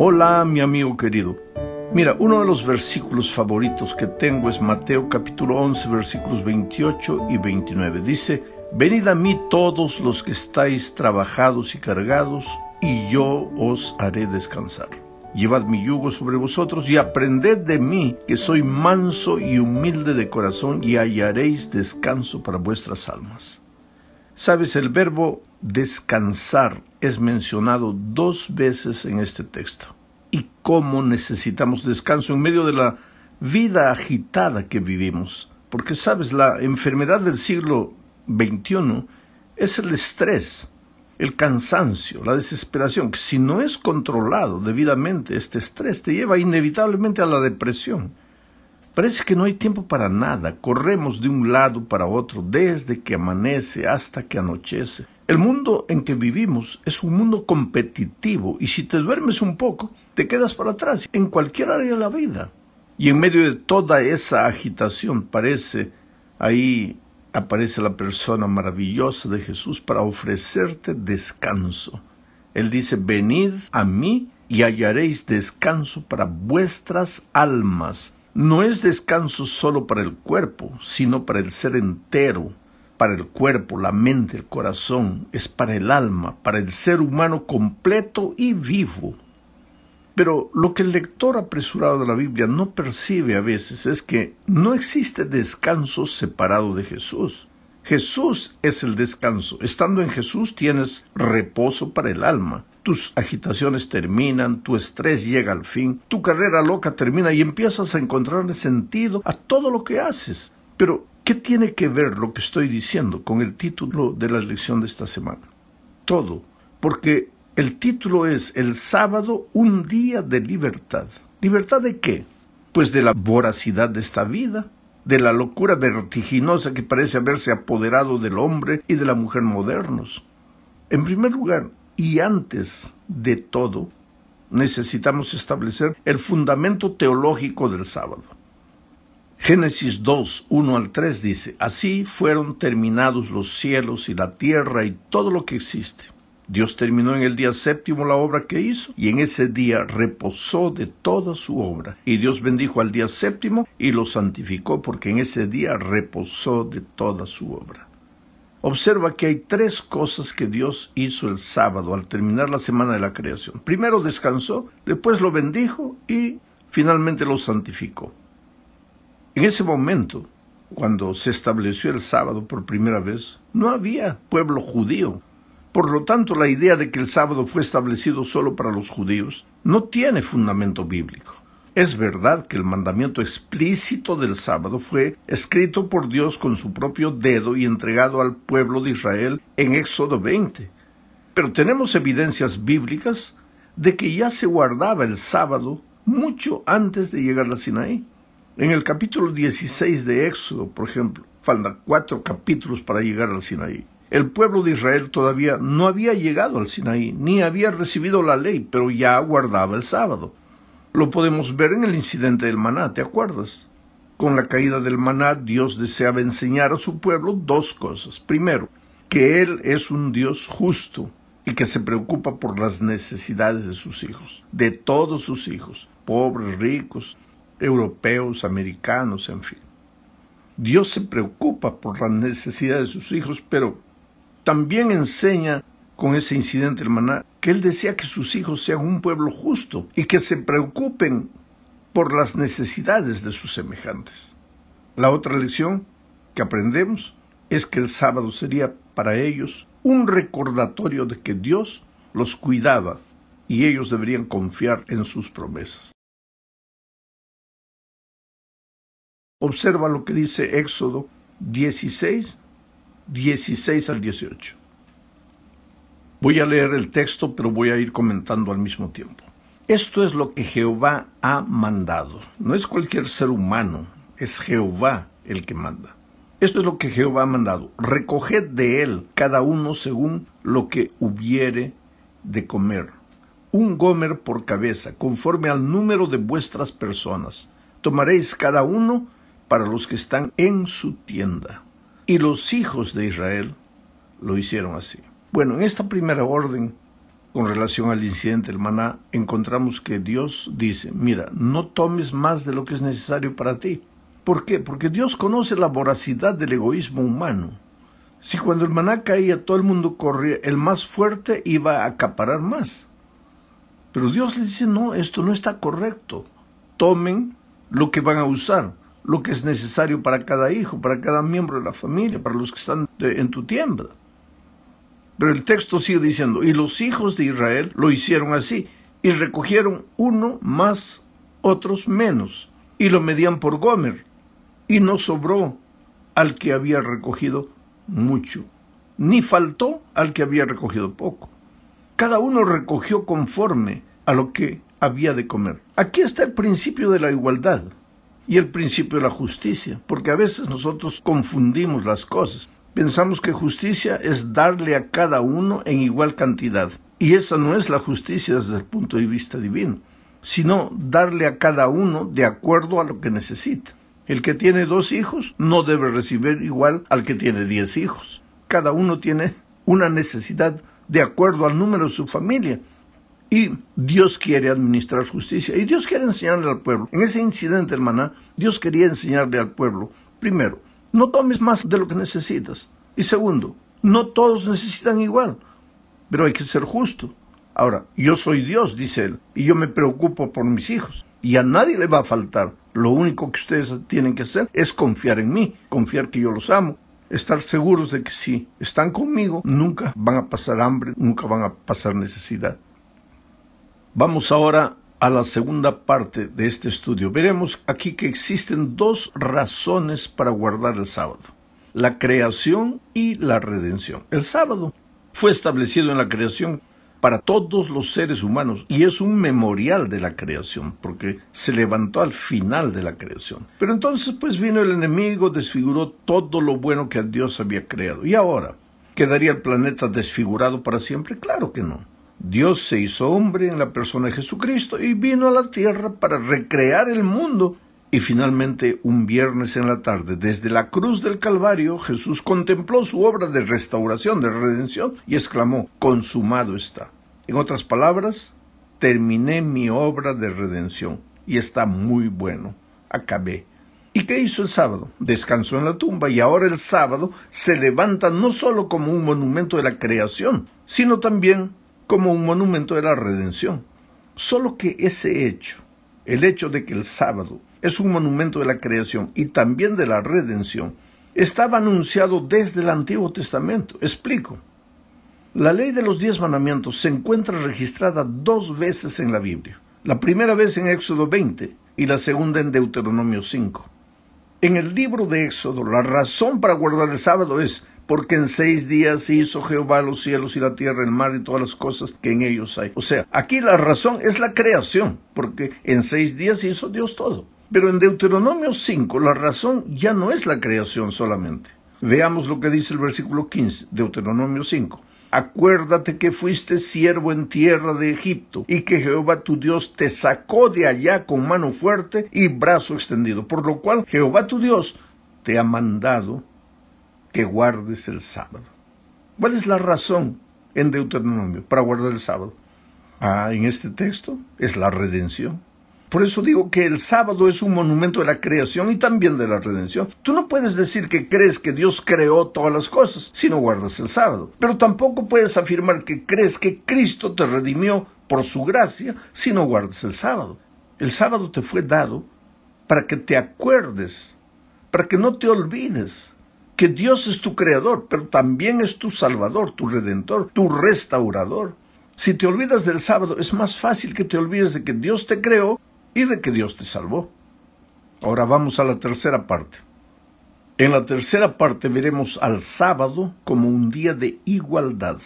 Hola, mi amigo querido. Mira, uno de los versículos favoritos que tengo es Mateo capítulo 11, versículos 28 y 29. Dice, Venid a mí todos los que estáis trabajados y cargados, y yo os haré descansar. Llevad mi yugo sobre vosotros y aprended de mí, que soy manso y humilde de corazón, y hallaréis descanso para vuestras almas. Sabes, el verbo descansar es mencionado dos veces en este texto. Y cómo necesitamos descanso en medio de la vida agitada que vivimos. Porque sabes, la enfermedad del siglo XXI es el estrés, el cansancio, la desesperación, que si no es controlado debidamente este estrés te lleva inevitablemente a la depresión. Parece que no hay tiempo para nada, corremos de un lado para otro desde que amanece hasta que anochece. El mundo en que vivimos es un mundo competitivo y si te duermes un poco, te quedas para atrás en cualquier área de la vida. Y en medio de toda esa agitación parece ahí aparece la persona maravillosa de Jesús para ofrecerte descanso. Él dice, venid a mí y hallaréis descanso para vuestras almas no es descanso solo para el cuerpo, sino para el ser entero, para el cuerpo, la mente, el corazón, es para el alma, para el ser humano completo y vivo. Pero lo que el lector apresurado de la Biblia no percibe a veces es que no existe descanso separado de Jesús. Jesús es el descanso. Estando en Jesús tienes reposo para el alma tus agitaciones terminan, tu estrés llega al fin, tu carrera loca termina y empiezas a encontrarle sentido a todo lo que haces. Pero, ¿qué tiene que ver lo que estoy diciendo con el título de la lección de esta semana? Todo, porque el título es El sábado, un día de libertad. ¿Libertad de qué? Pues de la voracidad de esta vida, de la locura vertiginosa que parece haberse apoderado del hombre y de la mujer modernos. En primer lugar, y antes de todo, necesitamos establecer el fundamento teológico del sábado. Génesis 2, 1 al 3 dice, Así fueron terminados los cielos y la tierra y todo lo que existe. Dios terminó en el día séptimo la obra que hizo y en ese día reposó de toda su obra. Y Dios bendijo al día séptimo y lo santificó porque en ese día reposó de toda su obra. Observa que hay tres cosas que Dios hizo el sábado al terminar la semana de la creación. Primero descansó, después lo bendijo y finalmente lo santificó. En ese momento, cuando se estableció el sábado por primera vez, no había pueblo judío. Por lo tanto, la idea de que el sábado fue establecido solo para los judíos no tiene fundamento bíblico. Es verdad que el mandamiento explícito del sábado fue escrito por Dios con su propio dedo y entregado al pueblo de Israel en Éxodo 20. Pero tenemos evidencias bíblicas de que ya se guardaba el sábado mucho antes de llegar a Sinaí. En el capítulo 16 de Éxodo, por ejemplo, faltan cuatro capítulos para llegar al Sinaí. El pueblo de Israel todavía no había llegado al Sinaí, ni había recibido la ley, pero ya guardaba el sábado. Lo podemos ver en el incidente del maná, ¿te acuerdas? Con la caída del maná, Dios deseaba enseñar a su pueblo dos cosas. Primero, que Él es un Dios justo y que se preocupa por las necesidades de sus hijos, de todos sus hijos, pobres, ricos, europeos, americanos, en fin. Dios se preocupa por las necesidades de sus hijos, pero también enseña con ese incidente del maná que él desea que sus hijos sean un pueblo justo y que se preocupen por las necesidades de sus semejantes. La otra lección que aprendemos es que el sábado sería para ellos un recordatorio de que Dios los cuidaba y ellos deberían confiar en sus promesas. Observa lo que dice Éxodo 16, 16 al 18. Voy a leer el texto, pero voy a ir comentando al mismo tiempo. Esto es lo que Jehová ha mandado. No es cualquier ser humano, es Jehová el que manda. Esto es lo que Jehová ha mandado. Recoged de él cada uno según lo que hubiere de comer. Un gomer por cabeza, conforme al número de vuestras personas. Tomaréis cada uno para los que están en su tienda. Y los hijos de Israel lo hicieron así. Bueno, en esta primera orden con relación al incidente del maná, encontramos que Dios dice, mira, no tomes más de lo que es necesario para ti. ¿Por qué? Porque Dios conoce la voracidad del egoísmo humano. Si cuando el maná caía todo el mundo corría, el más fuerte iba a acaparar más. Pero Dios le dice, no, esto no está correcto. Tomen lo que van a usar, lo que es necesario para cada hijo, para cada miembro de la familia, para los que están en tu tienda. Pero el texto sigue diciendo, y los hijos de Israel lo hicieron así, y recogieron uno más, otros menos, y lo medían por Gomer, y no sobró al que había recogido mucho, ni faltó al que había recogido poco. Cada uno recogió conforme a lo que había de comer. Aquí está el principio de la igualdad y el principio de la justicia, porque a veces nosotros confundimos las cosas. Pensamos que justicia es darle a cada uno en igual cantidad. Y esa no es la justicia desde el punto de vista divino, sino darle a cada uno de acuerdo a lo que necesita. El que tiene dos hijos no debe recibir igual al que tiene diez hijos. Cada uno tiene una necesidad de acuerdo al número de su familia. Y Dios quiere administrar justicia y Dios quiere enseñarle al pueblo. En ese incidente, hermana, Dios quería enseñarle al pueblo, primero, no tomes más de lo que necesitas. Y segundo, no todos necesitan igual, pero hay que ser justo. Ahora, yo soy Dios, dice él, y yo me preocupo por mis hijos. Y a nadie le va a faltar. Lo único que ustedes tienen que hacer es confiar en mí, confiar que yo los amo, estar seguros de que si están conmigo, nunca van a pasar hambre, nunca van a pasar necesidad. Vamos ahora a la segunda parte de este estudio, veremos aquí que existen dos razones para guardar el sábado, la creación y la redención. El sábado fue establecido en la creación para todos los seres humanos y es un memorial de la creación porque se levantó al final de la creación. Pero entonces pues vino el enemigo, desfiguró todo lo bueno que Dios había creado. ¿Y ahora? ¿Quedaría el planeta desfigurado para siempre? Claro que no. Dios se hizo hombre en la persona de Jesucristo y vino a la tierra para recrear el mundo. Y finalmente, un viernes en la tarde, desde la cruz del Calvario, Jesús contempló su obra de restauración, de redención, y exclamó, consumado está. En otras palabras, terminé mi obra de redención, y está muy bueno. Acabé. ¿Y qué hizo el sábado? Descansó en la tumba y ahora el sábado se levanta no solo como un monumento de la creación, sino también como un monumento de la redención. Solo que ese hecho, el hecho de que el sábado es un monumento de la creación y también de la redención, estaba anunciado desde el Antiguo Testamento. Explico. La ley de los diez mandamientos se encuentra registrada dos veces en la Biblia. La primera vez en Éxodo 20 y la segunda en Deuteronomio 5. En el libro de Éxodo, la razón para guardar el sábado es porque en seis días hizo Jehová los cielos y la tierra, el mar y todas las cosas que en ellos hay. O sea, aquí la razón es la creación, porque en seis días hizo Dios todo. Pero en Deuteronomio 5 la razón ya no es la creación solamente. Veamos lo que dice el versículo 15, Deuteronomio 5. Acuérdate que fuiste siervo en tierra de Egipto y que Jehová tu Dios te sacó de allá con mano fuerte y brazo extendido, por lo cual Jehová tu Dios te ha mandado que guardes el sábado. ¿Cuál es la razón en Deuteronomio para guardar el sábado? Ah, en este texto es la redención. Por eso digo que el sábado es un monumento de la creación y también de la redención. Tú no puedes decir que crees que Dios creó todas las cosas si no guardas el sábado. Pero tampoco puedes afirmar que crees que Cristo te redimió por su gracia si no guardas el sábado. El sábado te fue dado para que te acuerdes, para que no te olvides que Dios es tu creador, pero también es tu salvador, tu redentor, tu restaurador. Si te olvidas del sábado, es más fácil que te olvides de que Dios te creó y de que Dios te salvó. Ahora vamos a la tercera parte. En la tercera parte veremos al sábado como un día de igualdad.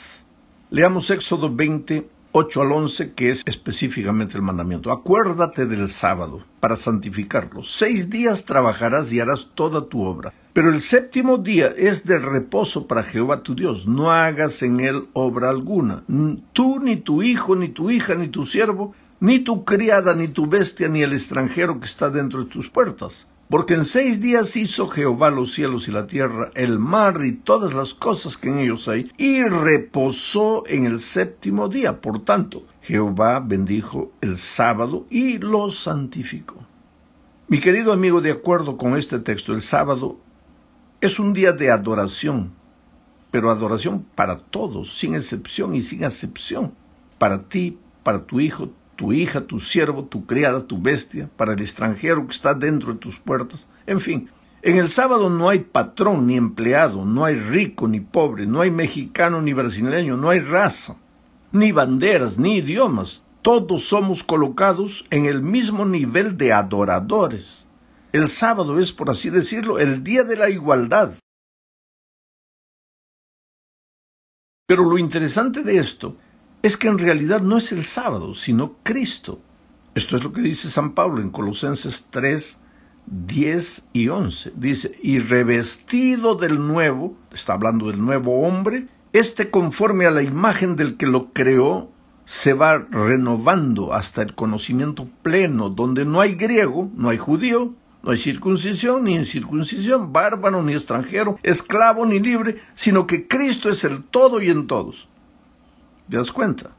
Leamos Éxodo 20, 8 al 11, que es específicamente el mandamiento. Acuérdate del sábado para santificarlo. Seis días trabajarás y harás toda tu obra. Pero el séptimo día es de reposo para Jehová tu Dios. No hagas en él obra alguna. Tú, ni tu hijo, ni tu hija, ni tu siervo, ni tu criada, ni tu bestia, ni el extranjero que está dentro de tus puertas. Porque en seis días hizo Jehová los cielos y la tierra, el mar y todas las cosas que en ellos hay, y reposó en el séptimo día. Por tanto, Jehová bendijo el sábado y lo santificó. Mi querido amigo, de acuerdo con este texto, el sábado es un día de adoración, pero adoración para todos, sin excepción y sin acepción, para ti, para tu hijo, tu hija, tu siervo, tu criada, tu bestia, para el extranjero que está dentro de tus puertas, en fin. En el sábado no hay patrón ni empleado, no hay rico ni pobre, no hay mexicano ni brasileño, no hay raza, ni banderas, ni idiomas. Todos somos colocados en el mismo nivel de adoradores. El sábado es, por así decirlo, el día de la igualdad. Pero lo interesante de esto es que en realidad no es el sábado, sino Cristo. Esto es lo que dice San Pablo en Colosenses 3, 10 y 11. Dice, y revestido del nuevo, está hablando del nuevo hombre, este conforme a la imagen del que lo creó, se va renovando hasta el conocimiento pleno, donde no hay griego, no hay judío, no hay circuncisión ni incircuncisión, bárbaro ni extranjero, esclavo ni libre, sino que Cristo es el todo y en todos. ¿Te das cuenta?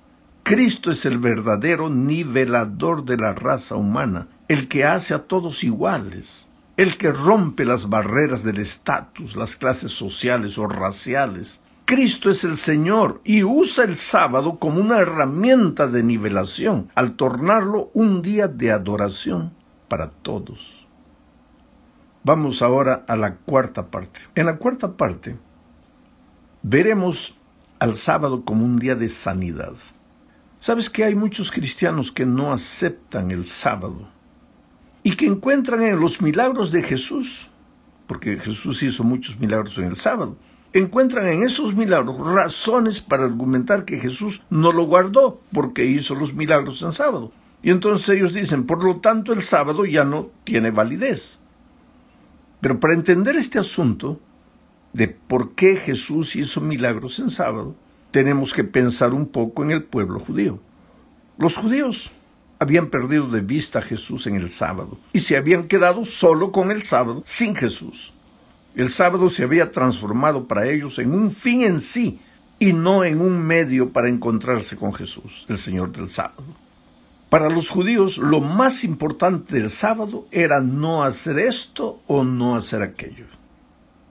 Cristo es el verdadero nivelador de la raza humana, el que hace a todos iguales, el que rompe las barreras del estatus, las clases sociales o raciales. Cristo es el Señor y usa el sábado como una herramienta de nivelación al tornarlo un día de adoración para todos. Vamos ahora a la cuarta parte. En la cuarta parte veremos al sábado como un día de sanidad. Sabes que hay muchos cristianos que no aceptan el sábado y que encuentran en los milagros de Jesús, porque Jesús hizo muchos milagros en el sábado, encuentran en esos milagros razones para argumentar que Jesús no lo guardó porque hizo los milagros en sábado. Y entonces ellos dicen, por lo tanto el sábado ya no tiene validez. Pero para entender este asunto, de por qué Jesús hizo milagros en sábado, tenemos que pensar un poco en el pueblo judío. Los judíos habían perdido de vista a Jesús en el sábado y se habían quedado solo con el sábado, sin Jesús. El sábado se había transformado para ellos en un fin en sí y no en un medio para encontrarse con Jesús, el Señor del sábado. Para los judíos lo más importante del sábado era no hacer esto o no hacer aquello.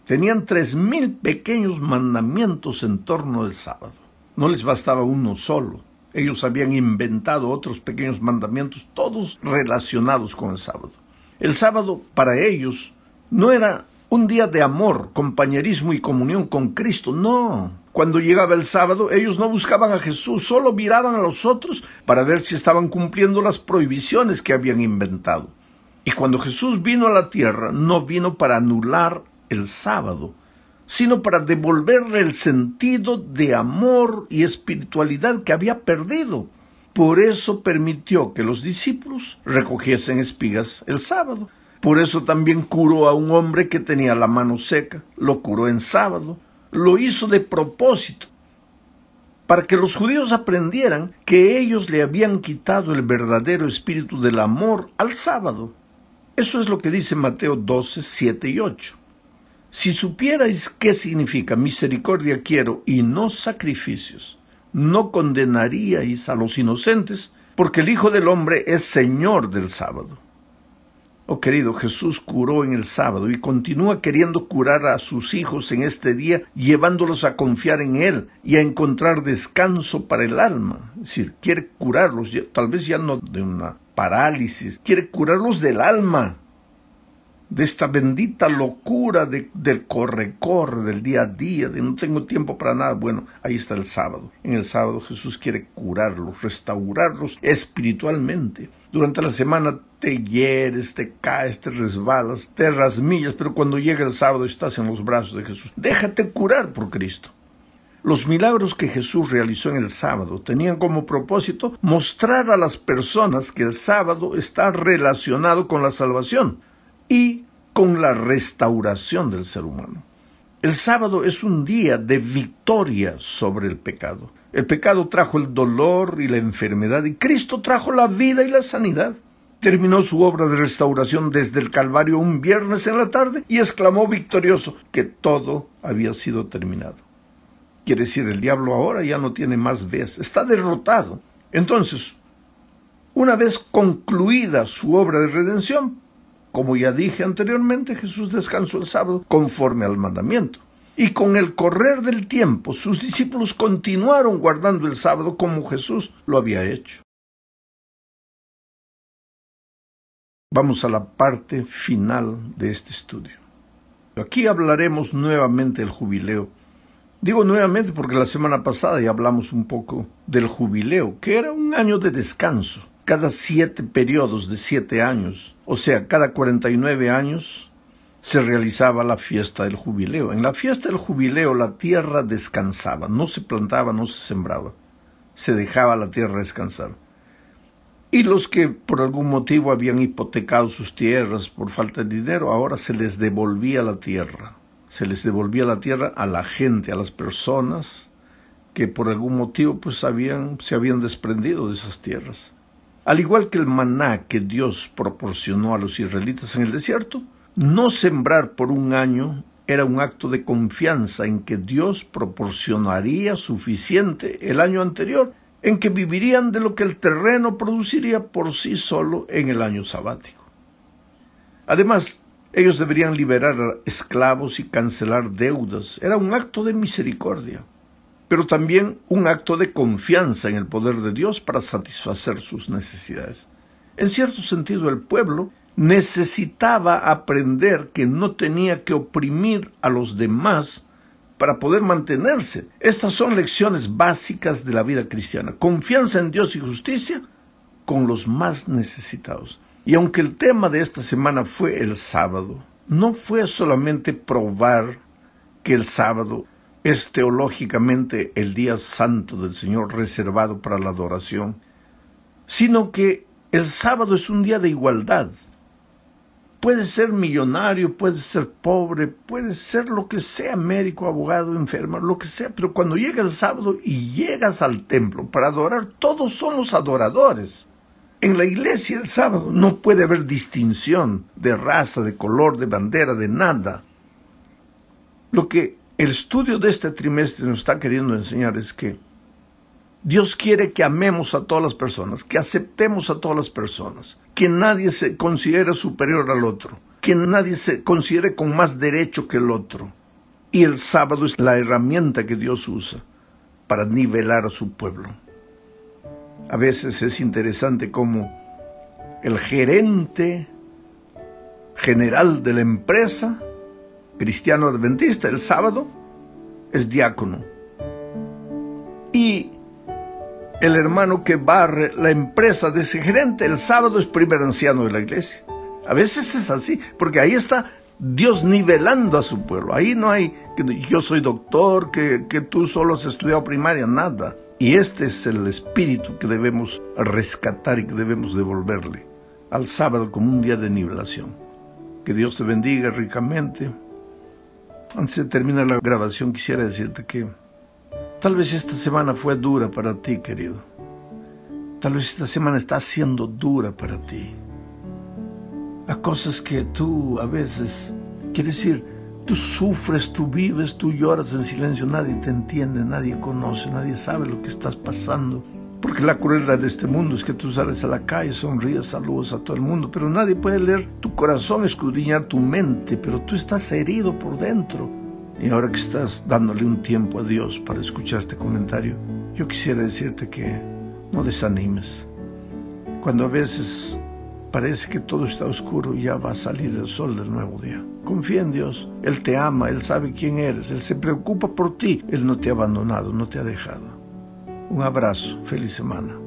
Tenían tres mil pequeños mandamientos en torno del sábado. No les bastaba uno solo. Ellos habían inventado otros pequeños mandamientos, todos relacionados con el sábado. El sábado para ellos no era un día de amor, compañerismo y comunión con Cristo, no. Cuando llegaba el sábado, ellos no buscaban a Jesús, solo miraban a los otros para ver si estaban cumpliendo las prohibiciones que habían inventado. Y cuando Jesús vino a la tierra, no vino para anular el sábado, sino para devolverle el sentido de amor y espiritualidad que había perdido. Por eso permitió que los discípulos recogiesen espigas el sábado. Por eso también curó a un hombre que tenía la mano seca, lo curó en sábado, lo hizo de propósito, para que los judíos aprendieran que ellos le habían quitado el verdadero espíritu del amor al sábado. Eso es lo que dice Mateo 12, 7 y 8. Si supierais qué significa misericordia quiero y no sacrificios, no condenaríais a los inocentes, porque el Hijo del Hombre es Señor del sábado. Oh querido, Jesús curó en el sábado y continúa queriendo curar a sus hijos en este día, llevándolos a confiar en Él y a encontrar descanso para el alma. Es decir, quiere curarlos, tal vez ya no de una parálisis, quiere curarlos del alma, de esta bendita locura de, del corre-corre, del día a día, de no tengo tiempo para nada. Bueno, ahí está el sábado. En el sábado Jesús quiere curarlos, restaurarlos espiritualmente. Durante la semana te hieres, te caes, te resbalas, te rasmillas, pero cuando llega el sábado estás en los brazos de Jesús. Déjate curar por Cristo. Los milagros que Jesús realizó en el sábado tenían como propósito mostrar a las personas que el sábado está relacionado con la salvación y con la restauración del ser humano. El sábado es un día de victoria sobre el pecado. El pecado trajo el dolor y la enfermedad y Cristo trajo la vida y la sanidad. terminó su obra de restauración desde el Calvario un viernes en la tarde y exclamó victorioso que todo había sido terminado. Quiere decir, el diablo ahora ya no tiene más vez, está derrotado. Entonces, una vez concluida su obra de redención, como ya dije anteriormente, Jesús descansó el sábado conforme al mandamiento. Y con el correr del tiempo, sus discípulos continuaron guardando el sábado como Jesús lo había hecho. Vamos a la parte final de este estudio. Aquí hablaremos nuevamente del jubileo. Digo nuevamente porque la semana pasada ya hablamos un poco del jubileo, que era un año de descanso, cada siete periodos de siete años, o sea, cada cuarenta y nueve años se realizaba la fiesta del jubileo. En la fiesta del jubileo la tierra descansaba, no se plantaba, no se sembraba, se dejaba la tierra descansar. Y los que por algún motivo habían hipotecado sus tierras por falta de dinero, ahora se les devolvía la tierra. Se les devolvía la tierra a la gente, a las personas que por algún motivo pues habían, se habían desprendido de esas tierras. Al igual que el maná que Dios proporcionó a los israelitas en el desierto, no sembrar por un año era un acto de confianza en que Dios proporcionaría suficiente el año anterior en que vivirían de lo que el terreno produciría por sí solo en el año sabático. Además, ellos deberían liberar a esclavos y cancelar deudas. Era un acto de misericordia, pero también un acto de confianza en el poder de Dios para satisfacer sus necesidades. En cierto sentido, el pueblo necesitaba aprender que no tenía que oprimir a los demás para poder mantenerse. Estas son lecciones básicas de la vida cristiana. Confianza en Dios y justicia con los más necesitados. Y aunque el tema de esta semana fue el sábado, no fue solamente probar que el sábado es teológicamente el día santo del Señor reservado para la adoración, sino que el sábado es un día de igualdad, Puede ser millonario, puede ser pobre, puede ser lo que sea, médico, abogado, enfermo, lo que sea, pero cuando llega el sábado y llegas al templo para adorar, todos somos adoradores. En la iglesia el sábado no puede haber distinción de raza, de color, de bandera, de nada. Lo que el estudio de este trimestre nos está queriendo enseñar es que Dios quiere que amemos a todas las personas, que aceptemos a todas las personas, que nadie se considere superior al otro, que nadie se considere con más derecho que el otro. Y el sábado es la herramienta que Dios usa para nivelar a su pueblo. A veces es interesante cómo el gerente general de la empresa, cristiano adventista, el sábado, es diácono. Y el hermano que barre la empresa de ese gerente el sábado es primer anciano de la iglesia. A veces es así, porque ahí está Dios nivelando a su pueblo. Ahí no hay que yo soy doctor, que, que tú solo has estudiado primaria, nada. Y este es el espíritu que debemos rescatar y que debemos devolverle al sábado como un día de nivelación. Que Dios te bendiga ricamente. Antes de terminar la grabación quisiera decirte que Tal vez esta semana fue dura para ti, querido. Tal vez esta semana está siendo dura para ti. A cosas que tú a veces, quiere decir, tú sufres, tú vives, tú lloras en silencio, nadie te entiende, nadie conoce, nadie sabe lo que estás pasando. Porque la crueldad de este mundo es que tú sales a la calle, sonríes, saludos a todo el mundo, pero nadie puede leer tu corazón, escudriñar tu mente, pero tú estás herido por dentro. Y ahora que estás dándole un tiempo a Dios para escuchar este comentario, yo quisiera decirte que no desanimes. Cuando a veces parece que todo está oscuro, ya va a salir el sol del nuevo día. Confía en Dios, Él te ama, Él sabe quién eres, Él se preocupa por ti, Él no te ha abandonado, no te ha dejado. Un abrazo, feliz semana.